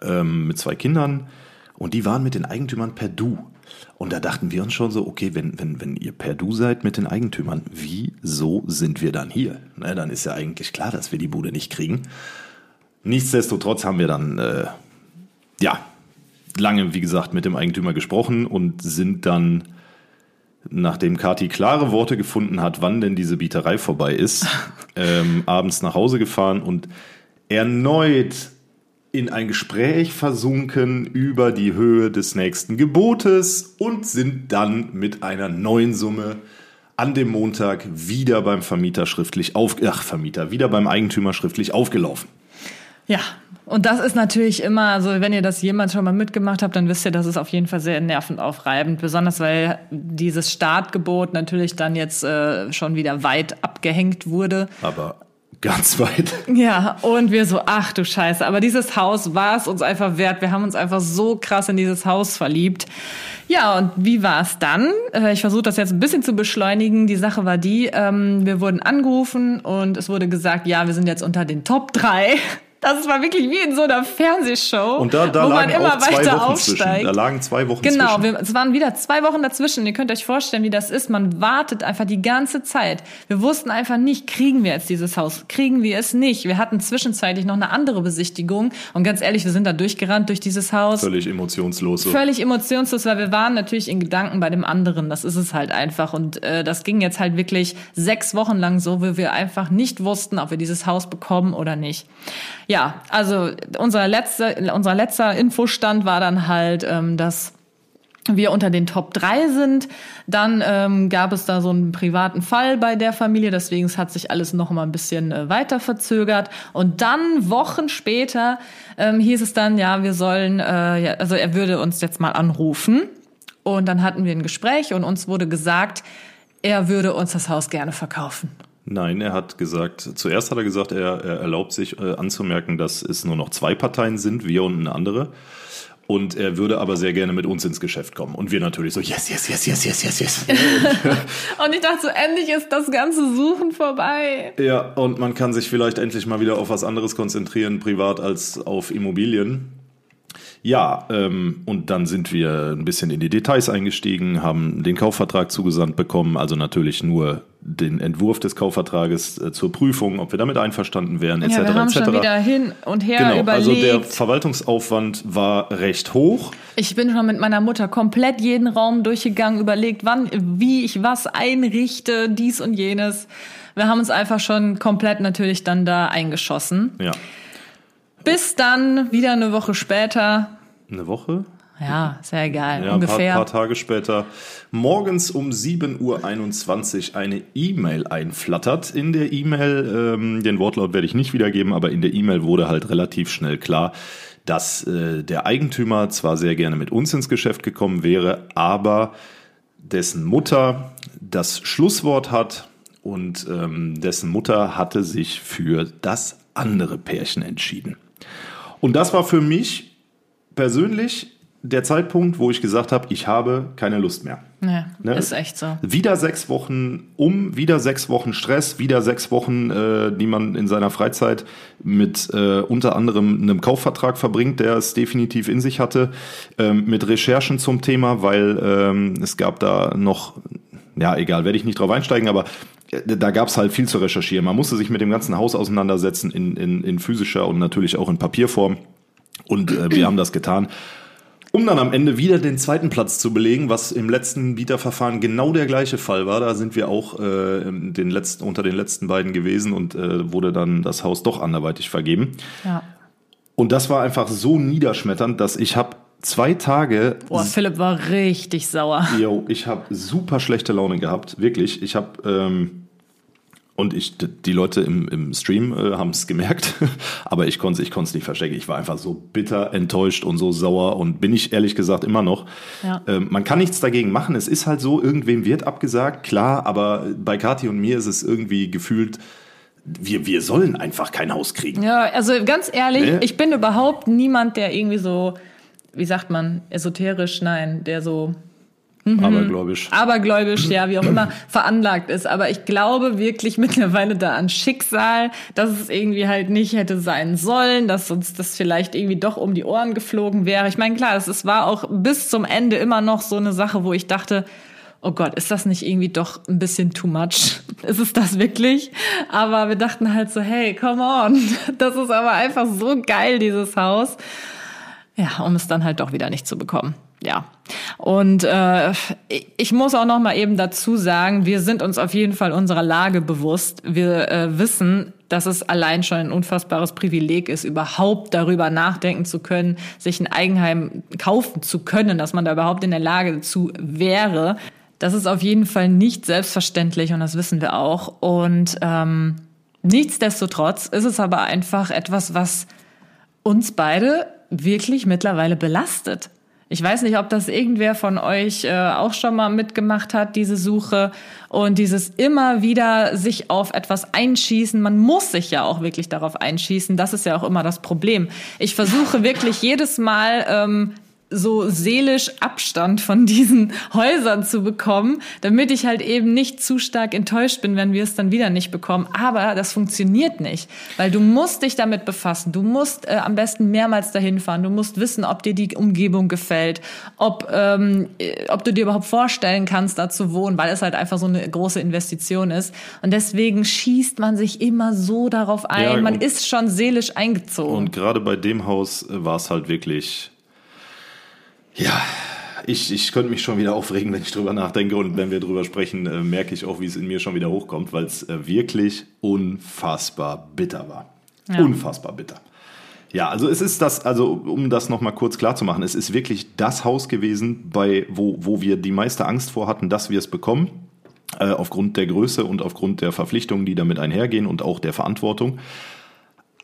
S1: ähm, mit zwei Kindern und die waren mit den Eigentümern per Du. Und da dachten wir uns schon so, okay, wenn, wenn, wenn ihr per Du seid mit den Eigentümern, wieso sind wir dann hier? Na, dann ist ja eigentlich klar, dass wir die Bude nicht kriegen. Nichtsdestotrotz haben wir dann, äh, ja, lange, wie gesagt, mit dem Eigentümer gesprochen und sind dann nachdem Kati klare Worte gefunden hat, wann denn diese Bieterei vorbei ist, ähm, abends nach Hause gefahren und erneut in ein Gespräch versunken über die Höhe des nächsten Gebotes und sind dann mit einer neuen Summe an dem Montag wieder beim Vermieter schriftlich auf, ach Vermieter, wieder beim Eigentümer schriftlich aufgelaufen.
S2: Ja, und das ist natürlich immer, also wenn ihr das jemals schon mal mitgemacht habt, dann wisst ihr, das ist auf jeden Fall sehr nervenaufreibend, besonders weil dieses Startgebot natürlich dann jetzt äh, schon wieder weit abgehängt wurde.
S1: Aber ganz weit.
S2: Ja, und wir so, ach du Scheiße, aber dieses Haus war es uns einfach wert. Wir haben uns einfach so krass in dieses Haus verliebt. Ja, und wie war es dann? Äh, ich versuche das jetzt ein bisschen zu beschleunigen. Die Sache war die, ähm, wir wurden angerufen und es wurde gesagt, ja, wir sind jetzt unter den Top 3 das war wirklich wie in so einer Fernsehshow,
S1: und da, da wo man immer weiter aufsteigt. Zwischen. Da lagen zwei Wochen
S2: genau,
S1: zwischen.
S2: Genau, es waren wieder zwei Wochen dazwischen. Ihr könnt euch vorstellen, wie das ist. Man wartet einfach die ganze Zeit. Wir wussten einfach nicht, kriegen wir jetzt dieses Haus, kriegen wir es nicht. Wir hatten zwischenzeitlich noch eine andere Besichtigung und ganz ehrlich, wir sind da durchgerannt durch dieses Haus.
S1: Völlig emotionslos. So.
S2: Völlig emotionslos, weil wir waren natürlich in Gedanken bei dem anderen. Das ist es halt einfach und äh, das ging jetzt halt wirklich sechs Wochen lang so, wo wir einfach nicht wussten, ob wir dieses Haus bekommen oder nicht. Ja, also unser letzter, unser letzter Infostand war dann halt, ähm, dass wir unter den Top 3 sind. Dann ähm, gab es da so einen privaten Fall bei der Familie, deswegen hat sich alles noch mal ein bisschen äh, weiter verzögert. Und dann Wochen später ähm, hieß es dann, ja, wir sollen, äh, ja, also er würde uns jetzt mal anrufen. Und dann hatten wir ein Gespräch und uns wurde gesagt, er würde uns das Haus gerne verkaufen.
S1: Nein, er hat gesagt, zuerst hat er gesagt, er, er erlaubt sich äh, anzumerken, dass es nur noch zwei Parteien sind, wir und eine andere. Und er würde aber sehr gerne mit uns ins Geschäft kommen. Und wir natürlich so, yes, yes, yes, yes, yes, yes, yes.
S2: und ich dachte so, endlich ist das ganze Suchen vorbei.
S1: Ja, und man kann sich vielleicht endlich mal wieder auf was anderes konzentrieren, privat als auf Immobilien. Ja, ähm, und dann sind wir ein bisschen in die Details eingestiegen, haben den Kaufvertrag zugesandt bekommen, also natürlich nur den Entwurf des Kaufvertrages äh, zur Prüfung, ob wir damit einverstanden wären, etc.
S2: Ja, wir haben
S1: etc.
S2: schon wieder hin und her
S1: genau,
S2: überlegt.
S1: also der Verwaltungsaufwand war recht hoch.
S2: Ich bin schon mit meiner Mutter komplett jeden Raum durchgegangen, überlegt, wann, wie ich was einrichte, dies und jenes. Wir haben uns einfach schon komplett natürlich dann da eingeschossen.
S1: Ja.
S2: Bis dann wieder eine Woche später.
S1: Eine Woche?
S2: Ja, ist ja egal.
S1: Ja,
S2: ungefähr.
S1: Ein paar, paar Tage später morgens um 7.21 Uhr eine E-Mail einflattert. In der E-Mail, ähm, den Wortlaut werde ich nicht wiedergeben, aber in der E-Mail wurde halt relativ schnell klar, dass äh, der Eigentümer zwar sehr gerne mit uns ins Geschäft gekommen wäre, aber dessen Mutter das Schlusswort hat und ähm, dessen Mutter hatte sich für das andere Pärchen entschieden. Und das war für mich persönlich der Zeitpunkt, wo ich gesagt habe, ich habe keine Lust mehr.
S2: Ja,
S1: Ne?
S2: ist echt so.
S1: Wieder sechs Wochen um, wieder sechs Wochen Stress, wieder sechs Wochen, äh, die man in seiner Freizeit mit äh, unter anderem einem Kaufvertrag verbringt, der es definitiv in sich hatte, ähm, mit Recherchen zum Thema, weil ähm, es gab da noch, ja egal, werde ich nicht drauf einsteigen, aber äh, da gab es halt viel zu recherchieren. Man musste sich mit dem ganzen Haus auseinandersetzen in, in, in physischer und natürlich auch in Papierform. Und äh, wir haben das getan. Um dann am Ende wieder den zweiten Platz zu belegen, was im letzten Bieterverfahren genau der gleiche Fall war. Da sind wir auch äh, den letzten, unter den letzten beiden gewesen und äh, wurde dann das Haus doch anderweitig vergeben.
S2: Ja.
S1: Und das war einfach so niederschmetternd, dass ich habe zwei Tage,
S2: Boah, Philipp war richtig sauer.
S1: yo, ich habe super schlechte Laune gehabt, wirklich. Ich habe ähm, und ich, die Leute im, im Stream äh, haben es gemerkt, aber ich konnte ich konnte es nicht verstecken. Ich war einfach so bitter enttäuscht und so sauer und bin ich ehrlich gesagt immer noch.
S2: Ja.
S1: Ähm, man kann nichts dagegen machen. Es ist halt so, irgendwem wird abgesagt, klar, aber bei Kathi und mir ist es irgendwie gefühlt, wir, wir sollen einfach kein Haus kriegen.
S2: Ja, also ganz ehrlich,
S1: Nee.
S2: ich bin überhaupt niemand, der irgendwie so, wie sagt man, esoterisch, nein, der so
S1: Abergläubisch.
S2: abergläubisch, ja, wie auch immer, veranlagt ist. Aber ich glaube wirklich mittlerweile da an Schicksal, dass es irgendwie halt nicht hätte sein sollen, dass uns das vielleicht irgendwie doch um die Ohren geflogen wäre. Ich meine, klar, es es war auch bis zum Ende immer noch so eine Sache, wo ich dachte, oh Gott, ist das nicht irgendwie doch ein bisschen too much? Ist es das wirklich? Aber wir dachten halt so, hey, come on, das ist aber einfach so geil, dieses Haus. Ja, um es dann halt doch wieder nicht zu bekommen. Ja. Und äh, ich- muss auch noch mal eben dazu sagen, wir sind uns auf jeden Fall unserer Lage bewusst. Wir äh, wissen, dass es allein schon ein unfassbares Privileg ist, überhaupt darüber nachdenken zu können, sich ein Eigenheim kaufen zu können, dass man da überhaupt in der Lage dazu wäre. Das ist auf jeden Fall nicht selbstverständlich und das wissen wir auch. Und ähm, nichtsdestotrotz ist es aber einfach etwas, was uns beide wirklich mittlerweile belastet. Ich weiß nicht, ob das irgendwer von euch äh, auch schon mal mitgemacht hat, diese Suche und dieses immer wieder sich auf etwas einschießen. Man muss sich ja auch wirklich darauf einschießen. Das ist ja auch immer das Problem. Ich versuche wirklich jedes Mal ähm, so seelisch Abstand von diesen Häusern zu bekommen, damit ich halt eben nicht zu stark enttäuscht bin, wenn wir es dann wieder nicht bekommen. Aber das funktioniert nicht, weil du musst dich damit befassen. Du musst äh, am besten mehrmals dahin fahren. Du musst wissen, ob dir die Umgebung gefällt, ob, ähm, äh, ob du dir überhaupt vorstellen kannst, da zu wohnen, weil es halt einfach so eine große Investition ist. Und deswegen schießt man sich immer so darauf ein.
S1: Ja,
S2: man ist schon seelisch eingezogen.
S1: Und gerade bei dem Haus äh, war es halt wirklich, ja, ich, ich könnte mich schon wieder aufregen, wenn ich drüber nachdenke und wenn wir drüber sprechen, äh, merke ich auch, wie es in mir schon wieder hochkommt, weil es äh, wirklich unfassbar bitter war.
S2: Ja.
S1: Unfassbar bitter. Ja, also es ist das, also um das nochmal kurz klar zu machen, es ist wirklich das Haus gewesen, bei, wo, wo wir die meiste Angst vor hatten, dass wir es bekommen, äh, aufgrund der Größe und aufgrund der Verpflichtungen, die damit einhergehen und auch der Verantwortung.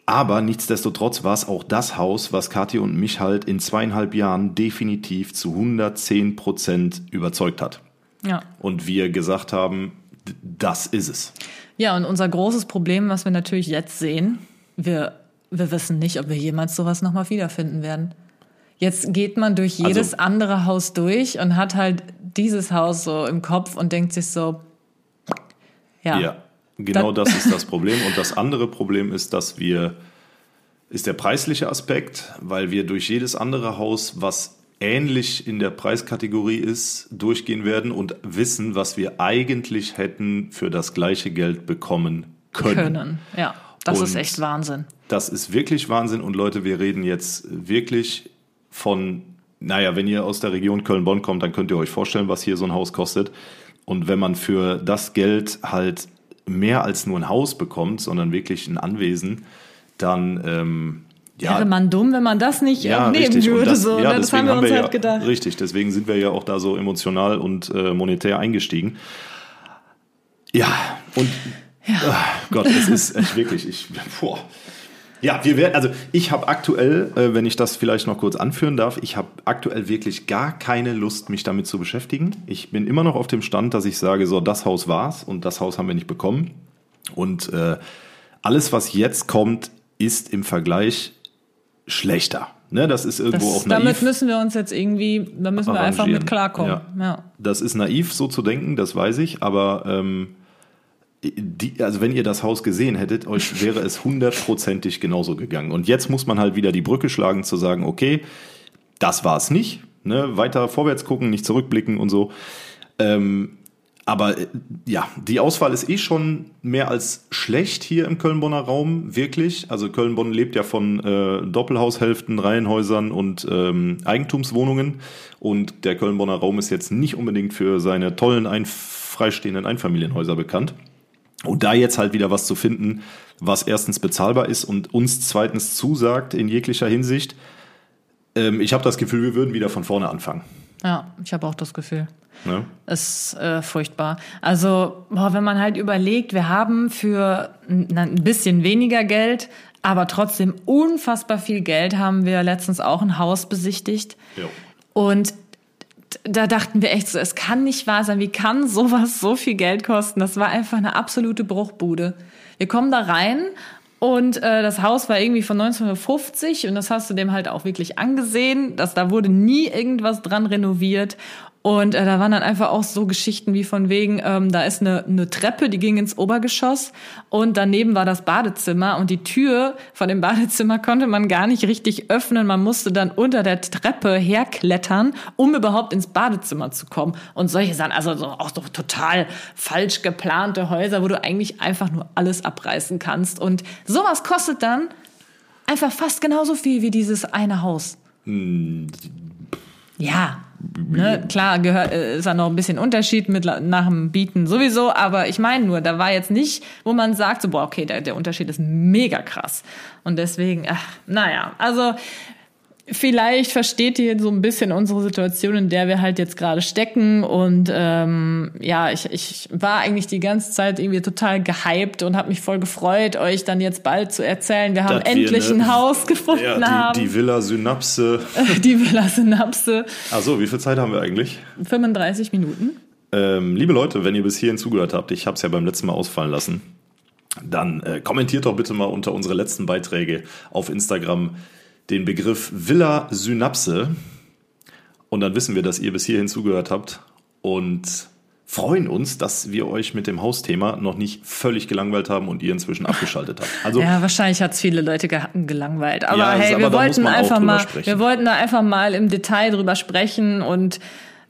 S1: Aber nichtsdestotrotz war es auch das Haus, was Kathi und mich halt in zweieinhalb Jahren definitiv zu 110 Prozent überzeugt hat.
S2: ja.
S1: Und wir gesagt haben, das ist es.
S2: Ja, und unser großes Problem, was wir natürlich jetzt sehen, wir, wir wissen nicht, ob wir jemals sowas nochmal wiederfinden werden. Jetzt geht man durch jedes
S1: Also-
S2: andere Haus durch und hat halt dieses Haus so im Kopf und denkt sich so, ja,
S1: Ja, genau das ist das Problem. Und das andere Problem ist, dass wir, ist der preisliche Aspekt, weil wir durch jedes andere Haus, was ähnlich in der Preiskategorie ist, durchgehen werden und wissen, was wir eigentlich hätten für das gleiche Geld bekommen können. Können,
S2: ja. Das und ist echt Wahnsinn.
S1: Das ist wirklich Wahnsinn und Leute, wir reden jetzt wirklich von, naja, wenn ihr aus der Region Köln-Bonn kommt, dann könnt ihr euch vorstellen, was hier so ein Haus kostet. Und wenn man für das Geld halt mehr als nur ein Haus bekommt, sondern wirklich ein Anwesen, dann ähm,
S2: ja, wäre man dumm, wenn man das nicht ja, nehmen richtig. würde. Das, so, ja,
S1: ne? das haben wir uns wir halt ja, gedacht. Richtig, deswegen sind wir ja auch da so emotional und äh, monetär eingestiegen. Ja, und ja. Oh Gott, es ist wirklich, ich, boah. Ja, wir werden, also ich habe aktuell, äh, wenn ich das vielleicht noch kurz anführen darf, ich habe aktuell wirklich gar keine Lust, mich damit zu beschäftigen. Ich bin immer noch auf dem Stand, dass ich sage, so, das Haus war's und das Haus haben wir nicht bekommen. Und äh, alles, was jetzt kommt, ist im Vergleich schlechter. Ne, das ist irgendwo das, auch
S2: naiv. Damit müssen wir uns jetzt irgendwie, da müssen wir einfach mit klarkommen. Ja. ja.
S1: Das ist naiv, so zu denken, das weiß ich, aber ähm, die, also wenn ihr das Haus gesehen hättet, euch wäre es hundertprozentig genauso gegangen. Und jetzt muss man halt wieder die Brücke schlagen, zu sagen, okay, das war es nicht. Ne? Weiter vorwärts gucken, nicht zurückblicken und so. Ähm, aber äh, ja, die Auswahl ist eh schon mehr als schlecht hier im Köln-Bonner Raum, wirklich. Also Köln-Bonn lebt ja von äh, Doppelhaushälften, Reihenhäusern und ähm, Eigentumswohnungen. Und der Köln-Bonner Raum ist jetzt nicht unbedingt für seine tollen ein freistehenden Einfamilienhäuser bekannt. Und da jetzt halt wieder was zu finden, was erstens bezahlbar ist und uns zweitens zusagt in jeglicher Hinsicht. Ähm, ich habe das Gefühl, wir würden wieder von vorne anfangen.
S2: Ja, ich habe auch das Gefühl. Ja. Ist äh, furchtbar. Also, boah, wenn man halt überlegt, wir haben für ein bisschen weniger Geld, aber trotzdem unfassbar viel Geld, haben wir letztens auch ein Haus besichtigt. Ja. Und da dachten wir echt so, es kann nicht wahr sein, wie kann sowas so viel Geld kosten? Das war einfach eine absolute Bruchbude. Wir kommen da rein und äh, das Haus war irgendwie von 1950 und das hast du dem halt auch wirklich angesehen, dass da wurde nie irgendwas dran renoviert und äh, da waren dann einfach auch so Geschichten wie von wegen, ähm, da ist eine, eine Treppe, die ging ins Obergeschoss und daneben war das Badezimmer und die Tür von dem Badezimmer konnte man gar nicht richtig öffnen. Man musste dann unter der Treppe herklettern, um überhaupt ins Badezimmer zu kommen. Und solche Sachen, also so, auch so total falsch geplante Häuser, wo du eigentlich einfach nur alles abreißen kannst. Und sowas kostet dann einfach fast genauso viel wie dieses eine Haus. Hm. Ja, Ne, klar gehört, äh, ist da noch ein bisschen Unterschied mit nach dem Bieten sowieso, aber ich meine nur, da war jetzt nicht, wo man sagt, so, boah, okay, der, der Unterschied ist mega krass. Und deswegen, ach, naja, also vielleicht versteht ihr so ein bisschen unsere Situation, in der wir halt jetzt gerade stecken. Und ähm, ja, ich, ich war eigentlich die ganze Zeit irgendwie total gehypt und habe mich voll gefreut, euch dann jetzt bald zu erzählen. Wir haben das endlich wir, ne? ein Haus gefunden. Ja, die, haben.
S1: die Villa Synapse.
S2: die Villa Synapse.
S1: Achso, wie viel Zeit haben wir eigentlich?
S2: 35 Minuten.
S1: Ähm, liebe Leute, wenn ihr bis hierhin zugehört habt, ich habe es ja beim letzten Mal ausfallen lassen, dann äh, kommentiert doch bitte mal unter unsere letzten Beiträge auf Instagram den Begriff Villa Synapse. Und dann wissen wir, dass ihr bis hierhin zugehört habt und freuen uns, dass wir euch mit dem Hausthema noch nicht völlig gelangweilt haben und ihr inzwischen abgeschaltet habt.
S2: Also, ja, wahrscheinlich hat es viele Leute gelangweilt. Aber ja, hey, wir aber wollten einfach mal, sprechen. wir wollten da einfach mal im Detail drüber sprechen und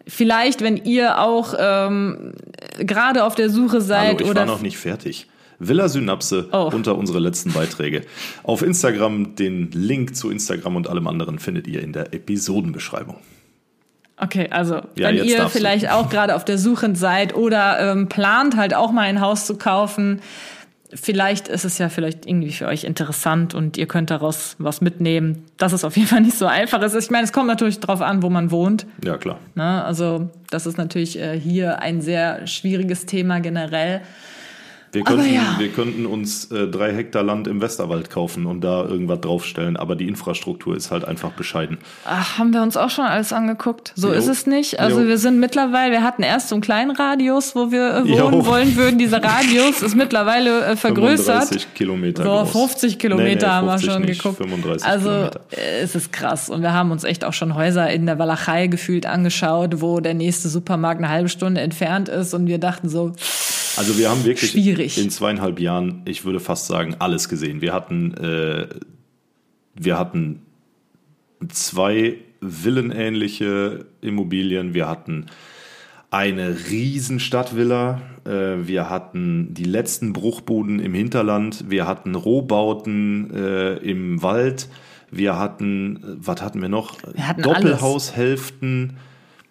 S2: vielleicht, wenn ihr auch ähm, gerade auf der Suche seid
S1: Hallo, ich
S2: oder
S1: war noch nicht fertig. Villa Synapse oh. unter unsere letzten Beiträge. Auf Instagram, den Link zu Instagram und allem anderen findet ihr in der Episodenbeschreibung.
S2: Okay, also ja, wenn ihr vielleicht du. auch gerade auf der Suche seid oder ähm, plant halt auch mal ein Haus zu kaufen, vielleicht ist es ja vielleicht irgendwie für euch interessant und ihr könnt daraus was mitnehmen, dass es auf jeden Fall nicht so einfach ist. Ich meine, es kommt natürlich darauf an, wo man wohnt.
S1: Ja, klar.
S2: Na, ne, also das ist natürlich äh, hier ein sehr schwieriges Thema generell.
S1: Wir könnten, ja. wir könnten uns äh, drei Hektar Land im Westerwald kaufen und da irgendwas draufstellen, aber die Infrastruktur ist halt einfach bescheiden.
S2: Ach, haben wir uns auch schon alles angeguckt. So jo. ist es nicht. Also jo. wir sind mittlerweile, wir hatten erst so einen kleinen Radius, wo wir äh, wohnen jo. wollen würden. Dieser Radius ist mittlerweile äh, vergrößert.
S1: 35 Kilometer.
S2: So, 50 Kilometer nee, nee, 50 haben wir schon nicht, geguckt.
S1: 35
S2: also
S1: Kilometer.
S2: Äh, es ist krass. Und wir haben uns echt auch schon Häuser in der Walachei gefühlt angeschaut, wo der nächste Supermarkt eine halbe Stunde entfernt ist und wir dachten so,
S1: also wir haben wirklich
S2: Schwierig.
S1: in zweieinhalb Jahren, ich würde fast sagen, alles gesehen. Wir hatten, äh, wir hatten zwei villenähnliche Immobilien, wir hatten eine riesen Stadtvilla, äh, wir hatten die letzten Bruchbuden im Hinterland, wir hatten Rohbauten äh, im Wald, wir hatten, was hatten wir noch?
S2: Wir hatten
S1: Doppelhaushälften.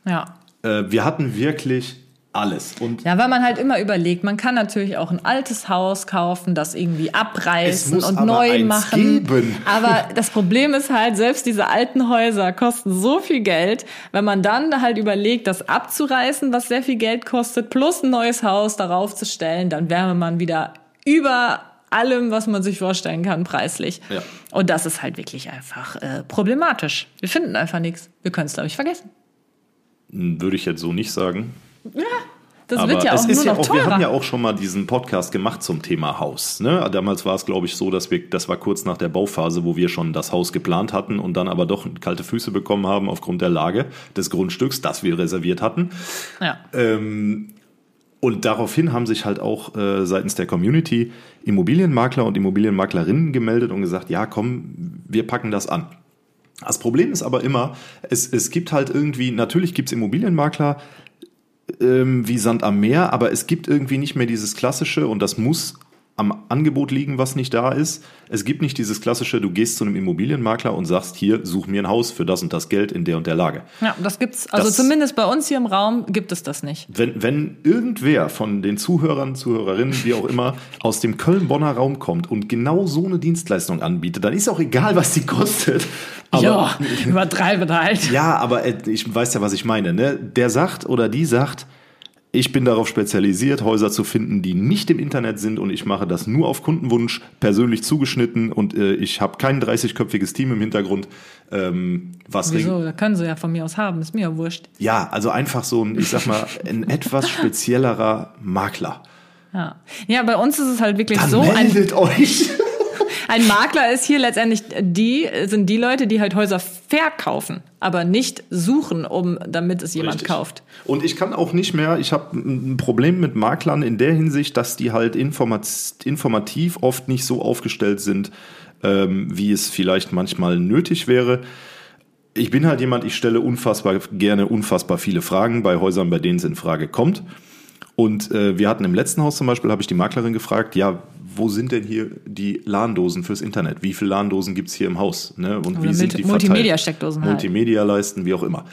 S2: Ja.
S1: Äh, wir hatten wirklich alles. Und
S2: Ja, weil man halt immer überlegt, man kann natürlich auch ein altes Haus kaufen, das irgendwie abreißen und neu machen.
S1: geben.
S2: Aber das Problem ist halt, selbst diese alten Häuser kosten so viel Geld, wenn man dann halt überlegt, das abzureißen, was sehr viel Geld kostet, plus ein neues Haus darauf zu stellen, dann wäre man wieder über allem, was man sich vorstellen kann, preislich.
S1: Ja.
S2: Und das ist halt wirklich einfach äh, problematisch. Wir finden einfach nichts. Wir können es, glaube ich, vergessen.
S1: würde ich jetzt so nicht sagen.
S2: Das
S1: Aber
S2: wird ja
S1: es
S2: auch
S1: ist
S2: nur
S1: ja
S2: noch
S1: auch, wir haben ja auch schon mal diesen Podcast gemacht zum Thema Haus. Ne? Damals war es, glaube ich, so, dass wir, das war kurz nach der Bauphase, wo wir schon das Haus geplant hatten und dann aber doch kalte Füße bekommen haben aufgrund der Lage des Grundstücks, das wir reserviert hatten.
S2: ja.
S1: Und daraufhin haben sich halt auch äh, seitens der Community Immobilienmakler und Immobilienmaklerinnen gemeldet und gesagt, ja, komm, wir packen das an. Das Problem ist aber immer, es, es gibt halt irgendwie, natürlich gibt es Immobilienmakler ähm, wie Sand am Meer, aber es gibt irgendwie nicht mehr dieses klassische und das muss am Angebot liegen, was nicht da ist. Es gibt nicht dieses klassische, du gehst zu einem Immobilienmakler und sagst, hier, such mir ein Haus für das und das Geld in der und der Lage.
S2: Ja, das gibt's. Also
S1: Das-
S2: zumindest bei uns hier im Raum gibt es das nicht.
S1: Wenn, wenn irgendwer von den Zuhörern, Zuhörerinnen, wie auch immer, aus dem Köln-Bonner Raum kommt und genau so eine Dienstleistung anbietet, dann ist auch egal, was die kostet. Aber,
S2: ja, übertreibe halt.
S1: ja, aber äh, ich weiß ja, was ich meine. Ne? Der sagt oder die sagt, ich bin darauf spezialisiert, Häuser zu finden, die nicht im Internet sind und ich mache das nur auf Kundenwunsch, persönlich zugeschnitten und äh, ich habe kein 30-köpfiges Team im Hintergrund. Ähm, was
S2: Wieso? Da können sie ja von mir aus haben. Ist mir ja wurscht.
S1: ja, also einfach so ein, ich sag mal, ein etwas speziellerer Makler.
S2: Ja. ja, bei uns ist es halt wirklich
S1: Dann
S2: so, ein,
S1: meldet euch.
S2: Ein Makler ist hier letztendlich die, sind die Leute, die halt Häuser verkaufen, aber nicht suchen, um, damit es jemand
S1: Richtig.
S2: kauft.
S1: Und ich kann auch nicht mehr, ich habe ein Problem mit Maklern in der Hinsicht, dass die halt informat informativ oft nicht so aufgestellt sind, ähm, wie es vielleicht manchmal nötig wäre. Ich bin halt jemand, ich stelle unfassbar gerne unfassbar viele Fragen bei Häusern, bei denen es in Frage kommt. Und äh, wir hatten im letzten Haus zum Beispiel, habe ich die Maklerin gefragt, ja, wo sind denn hier die LAN-Dosen fürs Internet? Wie viele LAN-Dosen gibt's hier im Haus? Ne? Und
S2: Oder
S1: wie sind die?
S2: Multimedia-Steckdosen halt.
S1: Multimedia-Leisten, wie auch immer.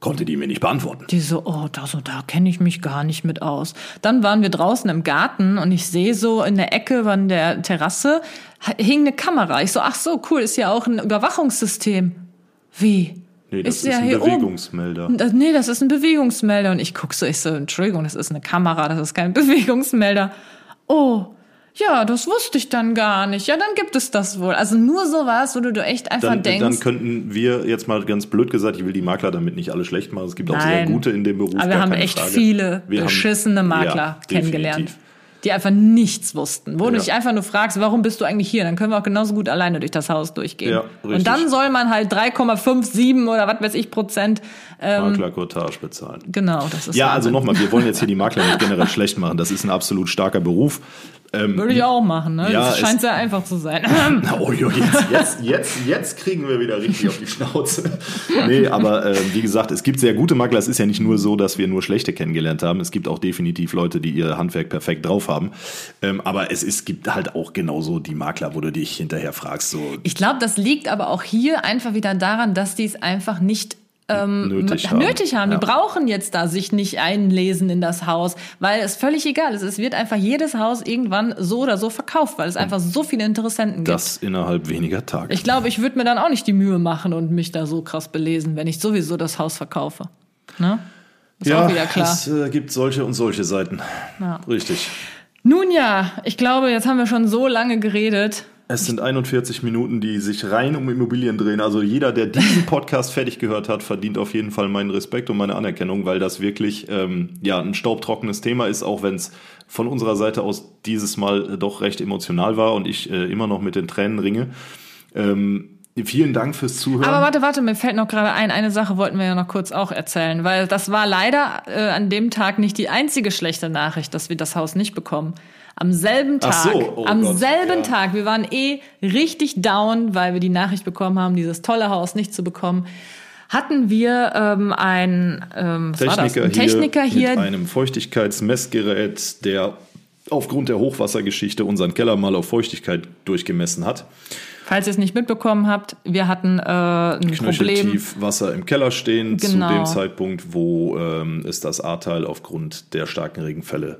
S1: Konnte die mir nicht beantworten.
S2: Die so, oh, da, so, da kenne ich mich gar nicht mit aus. Dann waren wir draußen im Garten und ich sehe so in der Ecke von der Terrasse hing eine Kamera. Ich so, ach so, cool, ist ja auch ein Überwachungssystem. Wie?
S1: Nee, das ist,
S2: ja
S1: ein
S2: hier oben.
S1: Bewegungsmelder.
S2: Das, nee, das ist ein Bewegungsmelder. Und ich guck so, ich so, Entschuldigung, das ist eine Kamera, das ist kein Bewegungsmelder. Oh, ja, das wusste ich dann gar nicht. Ja, dann gibt es das wohl. Also nur sowas, wo du, du echt einfach
S1: Dann,
S2: denkst.
S1: dann könnten wir jetzt mal ganz blöd gesagt, ich will die Makler damit nicht alle schlecht machen. Es gibt auch sehr
S2: Nein.
S1: gute in dem Beruf.
S2: Aber wir haben echt
S1: Frage.
S2: viele
S1: Wir haben-
S2: beschissene Makler
S1: Ja,
S2: kennengelernt. Die einfach nichts wussten. Wo du
S1: Ja.
S2: dich einfach nur fragst, warum bist du eigentlich hier? Dann können wir auch genauso gut alleine durch das Haus durchgehen.
S1: Ja,
S2: Und
S1: richtig.
S2: dann soll man halt 3,57 oder was weiß ich Prozent. Ähm,
S1: Maklercottage bezahlen.
S2: genau, das ist
S1: Ja, also nochmal, wir wollen jetzt hier die Makler nicht generell schlecht machen. Das ist ein absolut starker Beruf. Ähm,
S2: Würde ich auch machen, ne?
S1: Ja,
S2: das scheint sehr einfach zu sein.
S1: Oh, jo, jetzt, jetzt, jetzt, jetzt kriegen wir wieder richtig auf die Schnauze. Nee, aber äh, wie gesagt, es gibt sehr gute Makler. Es ist ja nicht nur so, dass wir nur schlechte kennengelernt haben. Es gibt auch definitiv Leute, die ihr Handwerk perfekt drauf haben. Ähm, aber es ist, gibt halt auch genauso die Makler, wo du dich hinterher fragst, so
S2: Ich glaube, das liegt aber auch hier einfach wieder daran, dass die es einfach nicht ähm,
S1: Nötig haben.
S2: nötig haben.
S1: Ja.
S2: Die brauchen jetzt da sich nicht einlesen in das Haus, weil es völlig egal ist. Es wird einfach jedes Haus irgendwann so oder so verkauft, weil es einfach so viele Interessenten gibt.
S1: das innerhalb weniger Tage.
S2: Ich glaube, ich würde mir dann auch nicht die Mühe machen und mich da so krass belesen, wenn ich sowieso das Haus verkaufe. Ne? Ist
S1: ja,
S2: auch wieder klar.
S1: es äh, gibt solche und solche Seiten.
S2: Ja.
S1: Richtig.
S2: Nun ja, ich glaube, jetzt haben wir schon so lange geredet.
S1: Es sind 41 Minuten, die sich rein um Immobilien drehen. Also jeder, der diesen Podcast fertig gehört hat, verdient auf jeden Fall meinen Respekt und meine Anerkennung, weil das wirklich ähm, ja ein staubtrockenes Thema ist, auch wenn es von unserer Seite aus dieses Mal äh, doch recht emotional war und ich äh, immer noch mit den Tränen ringe. Ähm, vielen Dank fürs Zuhören.
S2: Aber warte, warte, mir fällt noch gerade ein, eine Sache wollten wir ja noch kurz auch erzählen, weil das war leider äh, an dem Tag nicht die einzige schlechte Nachricht, dass wir das Haus nicht bekommen. Am selben Tag,
S1: so, oh
S2: am
S1: Gott,
S2: selben
S1: ja.
S2: Tag, wir waren eh richtig down, weil wir die Nachricht bekommen haben, dieses tolle Haus nicht zu bekommen, hatten wir ähm, einen ähm,
S1: Techniker,
S2: Ein Techniker hier,
S1: hier mit einem Feuchtigkeitsmessgerät, der aufgrund der Hochwassergeschichte unseren Keller mal auf Feuchtigkeit durchgemessen hat.
S2: Falls ihr es nicht mitbekommen habt, wir hatten äh, ein Problem.
S1: Wasser im Keller stehen genau. zu dem Zeitpunkt, wo ähm, es das Ahrtal aufgrund der starken Regenfälle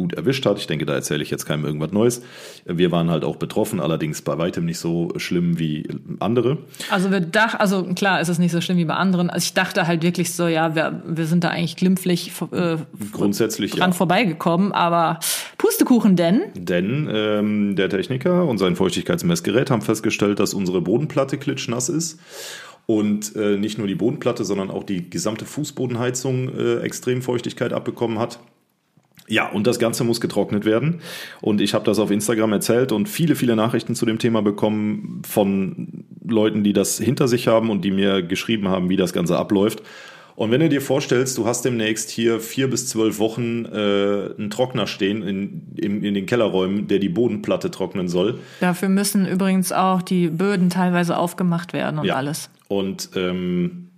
S1: gut erwischt hat. Ich denke, da erzähle ich jetzt keinem irgendwas Neues. Wir waren halt auch betroffen, allerdings bei weitem nicht so schlimm wie andere.
S2: Also wir dachten, also klar ist es nicht so schlimm wie bei anderen. Also ich dachte halt wirklich so, ja, wir, wir sind da eigentlich glimpflich äh,
S1: grundsätzlich
S2: dran
S1: ja.
S2: vorbeigekommen, aber Pustekuchen denn?
S1: Denn ähm, der Techniker und sein Feuchtigkeitsmessgerät haben festgestellt, dass unsere Bodenplatte klitschnass ist. Und äh, nicht nur die Bodenplatte, sondern auch die gesamte Fußbodenheizung äh, extrem Feuchtigkeit abbekommen hat. Ja, und das Ganze muss getrocknet werden. Und ich habe das auf Instagram erzählt und viele, viele Nachrichten zu dem Thema bekommen von Leuten, die das hinter sich haben und die mir geschrieben haben, wie das Ganze abläuft. Und wenn du dir vorstellst, du hast demnächst hier vier bis zwölf Wochen äh, einen Trockner stehen in, in, in den Kellerräumen, der die Bodenplatte trocknen soll.
S2: Dafür müssen übrigens auch die Böden teilweise aufgemacht werden und ja. alles.
S1: Und ähm,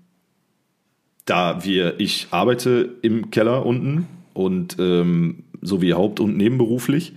S1: da wir, ich arbeite im Keller unten und ähm, sowie haupt- und nebenberuflich.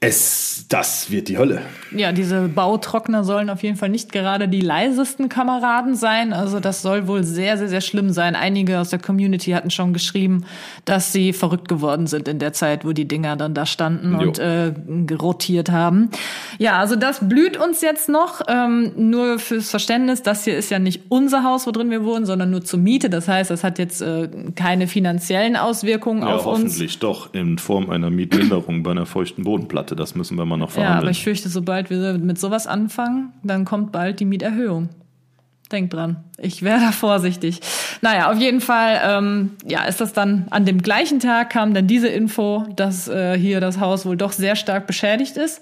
S1: Es, das wird die Hölle.
S2: Ja, diese Bautrockner sollen auf jeden Fall nicht gerade die leisesten Kameraden sein. Also das soll wohl sehr, sehr, sehr schlimm sein. Einige aus der Community hatten schon geschrieben, dass sie verrückt geworden sind in der Zeit, wo die Dinger dann da standen jo. und äh, rotiert haben. Ja, also das blüht uns jetzt noch. Ähm, nur fürs Verständnis, das hier ist ja nicht unser Haus, wo drin wir wohnen, sondern nur zur Miete. Das heißt, das hat jetzt äh, keine finanziellen Auswirkungen
S1: ja,
S2: auf
S1: uns.
S2: Hoffentlich
S1: doch in Form einer Mietminderung bei einer feuchten Bodenplatte. Monate. Das müssen wir mal noch verhandeln.
S2: Ja, aber ich fürchte, sobald wir mit sowas anfangen, dann kommt bald die Mieterhöhung. Denkt dran. Ich wäre da vorsichtig. Naja, auf jeden Fall, ähm, ja, ist das dann an dem gleichen Tag kam dann diese Info, dass äh, hier das Haus wohl doch sehr stark beschädigt ist.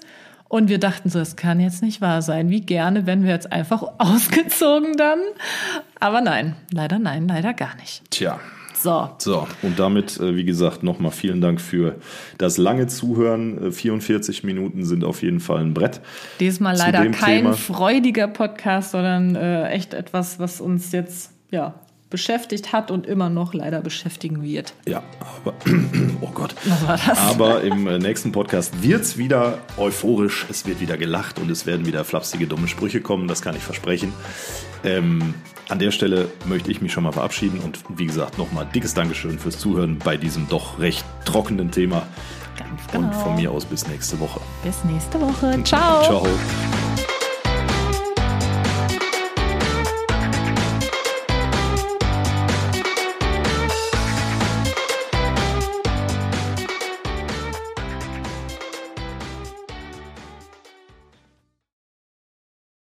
S2: Und wir dachten so, das kann jetzt nicht wahr sein. Wie gerne wenn wir jetzt einfach ausgezogen dann. Aber nein, leider nein, leider gar nicht.
S1: Tja,
S2: so.
S1: So, und damit, äh, wie gesagt, nochmal vielen Dank für das lange Zuhören. 44 äh, Minuten sind auf jeden Fall ein Brett.
S2: Diesmal leider kein Thema. freudiger Podcast, sondern äh, echt etwas, was uns jetzt, ja, beschäftigt hat und immer noch leider beschäftigen wird.
S1: Ja, aber oh Gott.
S2: Was war das?
S1: Aber im nächsten Podcast wird es wieder euphorisch, es wird wieder gelacht und es werden wieder flapsige, dumme Sprüche kommen, das kann ich versprechen. Ähm, an der Stelle möchte ich mich schon mal verabschieden und wie gesagt nochmal dickes Dankeschön fürs Zuhören bei diesem doch recht trockenen Thema.
S2: Ganz genau.
S1: Und von mir aus bis nächste Woche.
S2: Bis nächste Woche. Ciao.
S1: Ciao.